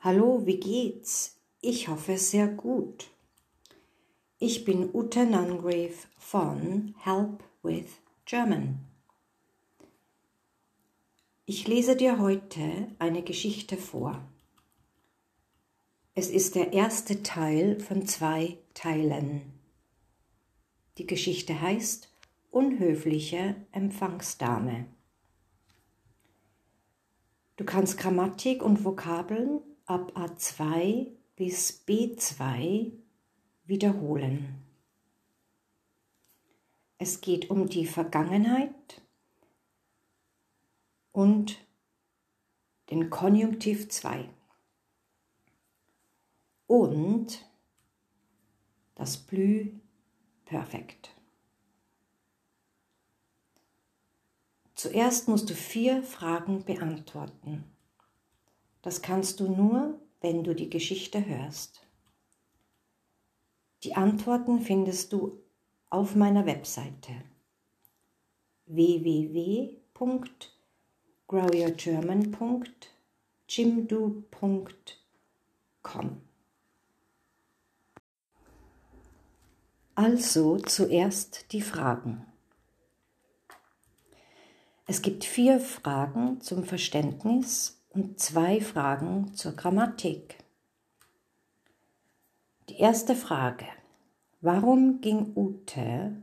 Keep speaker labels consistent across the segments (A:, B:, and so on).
A: Hallo, wie geht's? Ich hoffe sehr gut. Ich bin Ute Nungrave von Help with German. Ich lese dir heute eine Geschichte vor. Es ist der erste Teil von zwei Teilen. Die Geschichte heißt Unhöfliche Empfangsdame. Du kannst Grammatik und Vokabeln ab A2 bis B2 wiederholen. Es geht um die Vergangenheit und den Konjunktiv 2 und das Plü-Perfekt. Zuerst musst du vier Fragen beantworten. Das kannst du nur, wenn du die Geschichte hörst. Die Antworten findest du auf meiner Webseite www.growyourgerman.jimdo.com. Also zuerst die Fragen. Es gibt vier Fragen zum Verständnis und zwei Fragen zur Grammatik. Die erste Frage. Warum ging Ute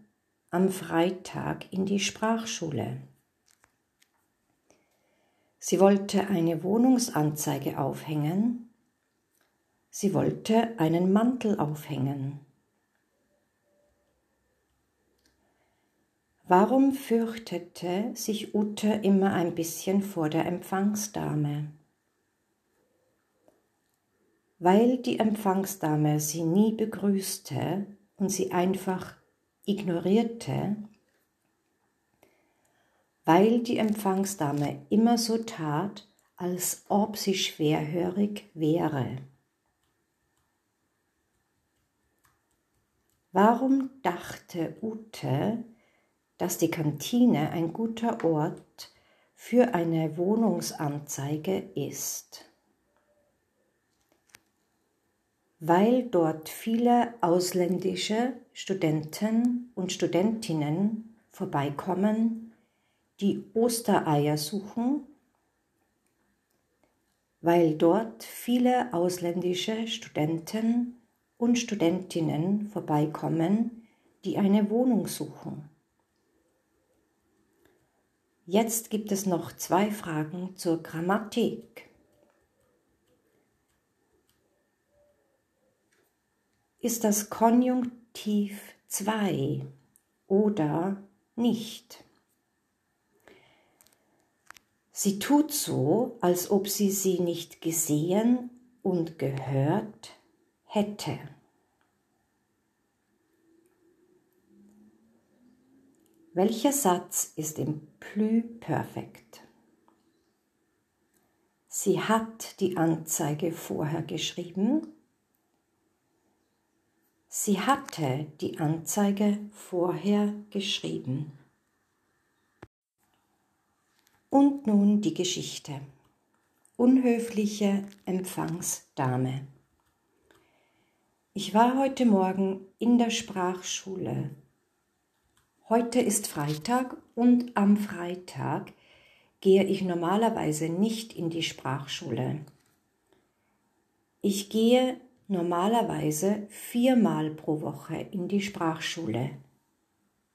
A: am Freitag in die Sprachschule? Sie wollte eine Wohnungsanzeige aufhängen. Sie wollte einen Mantel aufhängen. Warum fürchtete sich Ute immer ein bisschen vor der Empfangsdame? Weil die Empfangsdame sie nie begrüßte und sie einfach ignorierte, weil die Empfangsdame immer so tat, als ob sie schwerhörig wäre. Warum dachte Ute, dass die Kantine ein guter Ort für eine Wohnungsanzeige ist, weil dort viele ausländische Studenten und Studentinnen vorbeikommen, die Ostereier suchen, weil dort viele ausländische Studenten und Studentinnen vorbeikommen, die eine Wohnung suchen. Jetzt gibt es noch zwei Fragen zur Grammatik. Ist das Konjunktiv 2 oder nicht? Sie tut so, als ob sie sie nicht gesehen und gehört hätte. Welcher Satz ist im Plü-Perfekt? Sie hat die Anzeige vorher geschrieben. Sie hatte die Anzeige vorher geschrieben. Und nun die Geschichte. Unhöfliche Empfangsdame. Ich war heute Morgen in der Sprachschule Heute ist Freitag und am Freitag gehe ich normalerweise nicht in die Sprachschule. Ich gehe normalerweise viermal pro Woche in die Sprachschule.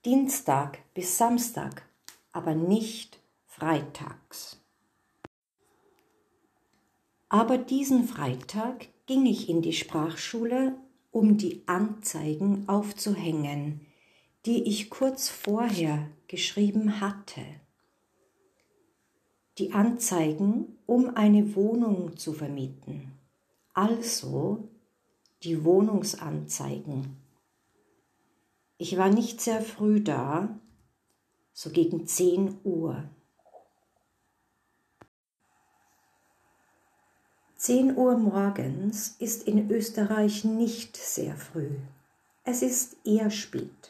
A: Dienstag bis Samstag, aber nicht freitags. Aber diesen Freitag ging ich in die Sprachschule, um die Anzeigen aufzuhängen, die ich kurz vorher geschrieben hatte. Die Anzeigen, um eine Wohnung zu vermieten. Also die Wohnungsanzeigen. Ich war nicht sehr früh da, so gegen 10 Uhr. 10 Uhr morgens ist in Österreich nicht sehr früh. Es ist eher spät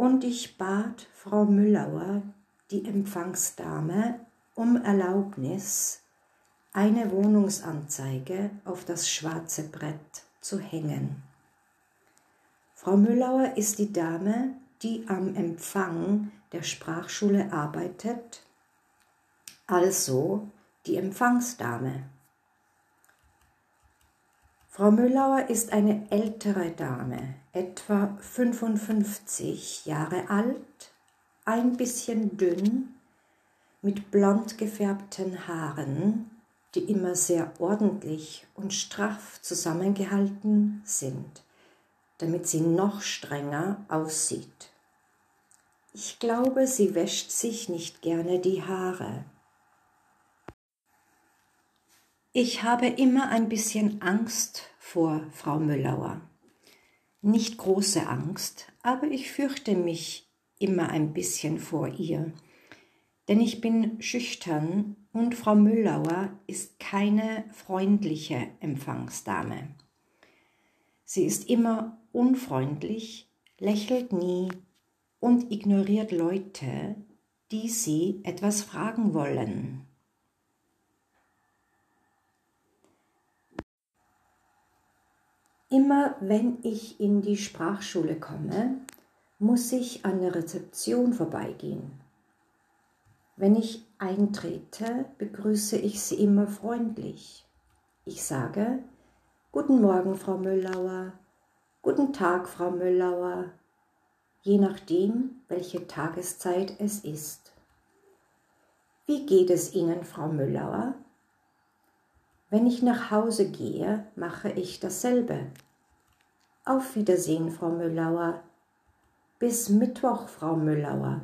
A: und ich bat Frau Müllauer, die Empfangsdame, um Erlaubnis, eine Wohnungsanzeige auf das schwarze Brett zu hängen. Frau Müllauer ist die Dame, die am Empfang der Sprachschule arbeitet, also die Empfangsdame. Frau Müllauer ist eine ältere Dame, etwa 55 Jahre alt, ein bisschen dünn, mit blond gefärbten Haaren, die immer sehr ordentlich und straff zusammengehalten sind, damit sie noch strenger aussieht. Ich glaube, sie wäscht sich nicht gerne die Haare. Ich habe immer ein bisschen Angst vor Frau Müllauer. Nicht große Angst, aber ich fürchte mich immer ein bisschen vor ihr. Denn ich bin schüchtern und Frau Müllauer ist keine freundliche Empfangsdame. Sie ist immer unfreundlich, lächelt nie und ignoriert Leute, die sie etwas fragen wollen. Immer wenn ich in die Sprachschule komme, muss ich an der Rezeption vorbeigehen. Wenn ich eintrete, begrüße ich sie immer freundlich. Ich sage, Guten Morgen, Frau Müllauer, Guten Tag, Frau Müllauer, je nachdem, welche Tageszeit es ist. Wie geht es Ihnen, Frau Müllauer? Wenn ich nach Hause gehe, mache ich dasselbe. Auf Wiedersehen, Frau Müllauer. Bis Mittwoch, Frau Müllauer.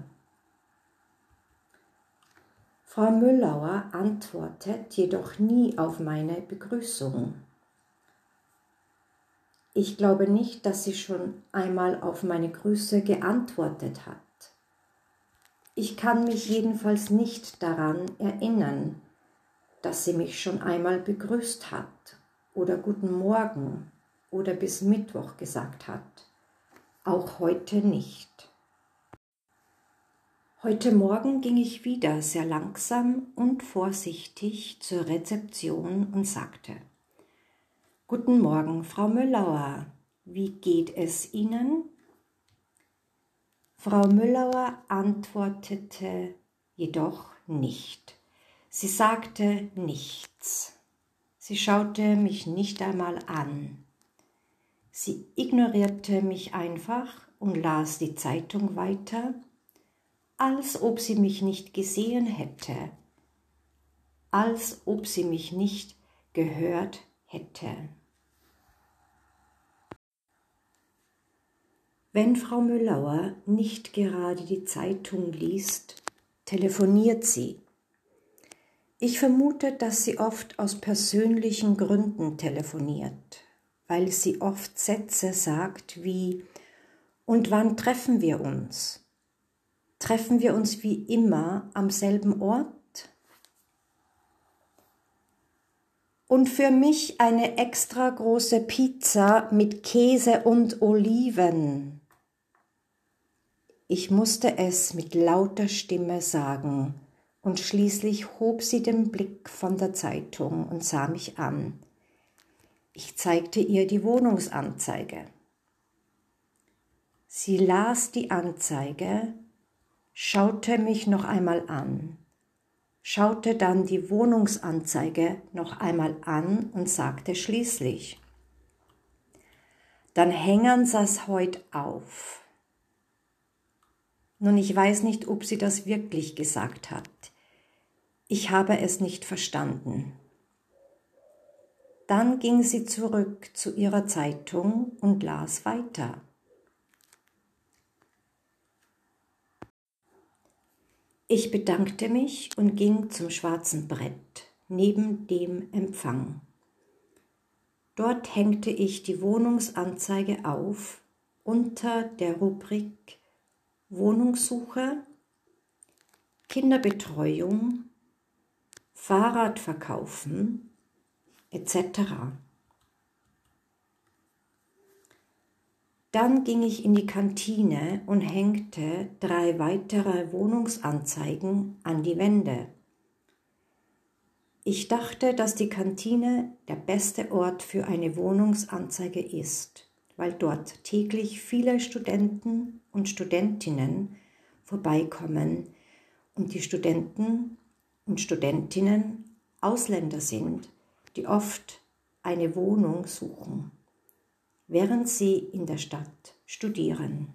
A: Frau Müllauer antwortet jedoch nie auf meine Begrüßung. Ich glaube nicht, dass sie schon einmal auf meine Grüße geantwortet hat. Ich kann mich jedenfalls nicht daran erinnern, dass sie mich schon einmal begrüßt hat oder guten Morgen oder bis Mittwoch gesagt hat. Auch heute nicht. Heute Morgen ging ich wieder sehr langsam und vorsichtig zur Rezeption und sagte, Guten Morgen, Frau Müllauer, wie geht es Ihnen? Frau Müllauer antwortete jedoch nicht. Sie sagte nichts. Sie schaute mich nicht einmal an. Sie ignorierte mich einfach und las die Zeitung weiter, als ob sie mich nicht gesehen hätte, als ob sie mich nicht gehört hätte. Wenn Frau Müllauer nicht gerade die Zeitung liest, telefoniert sie. Ich vermute, dass sie oft aus persönlichen Gründen telefoniert, weil sie oft Sätze sagt wie Und wann treffen wir uns? Treffen wir uns wie immer am selben Ort? Und für mich eine extra große Pizza mit Käse und Oliven. Ich musste es mit lauter Stimme sagen und schließlich hob sie den Blick von der Zeitung und sah mich an. Ich zeigte ihr die Wohnungsanzeige. Sie las die Anzeige, schaute mich noch einmal an, schaute dann die Wohnungsanzeige noch einmal an und sagte schließlich, dann hängen sie's heut auf. Nun, ich weiß nicht, ob sie das wirklich gesagt hat. Ich habe es nicht verstanden. Dann ging sie zurück zu ihrer Zeitung und las weiter. Ich bedankte mich und ging zum schwarzen Brett neben dem Empfang. Dort hängte ich die Wohnungsanzeige auf unter der Rubrik Wohnungssuche, Kinderbetreuung Fahrrad verkaufen etc. Dann ging ich in die Kantine und hängte drei weitere Wohnungsanzeigen an die Wände. Ich dachte, dass die Kantine der beste Ort für eine Wohnungsanzeige ist, weil dort täglich viele Studenten und Studentinnen vorbeikommen und die Studenten und Studentinnen Ausländer sind, die oft eine Wohnung suchen, während sie in der Stadt studieren.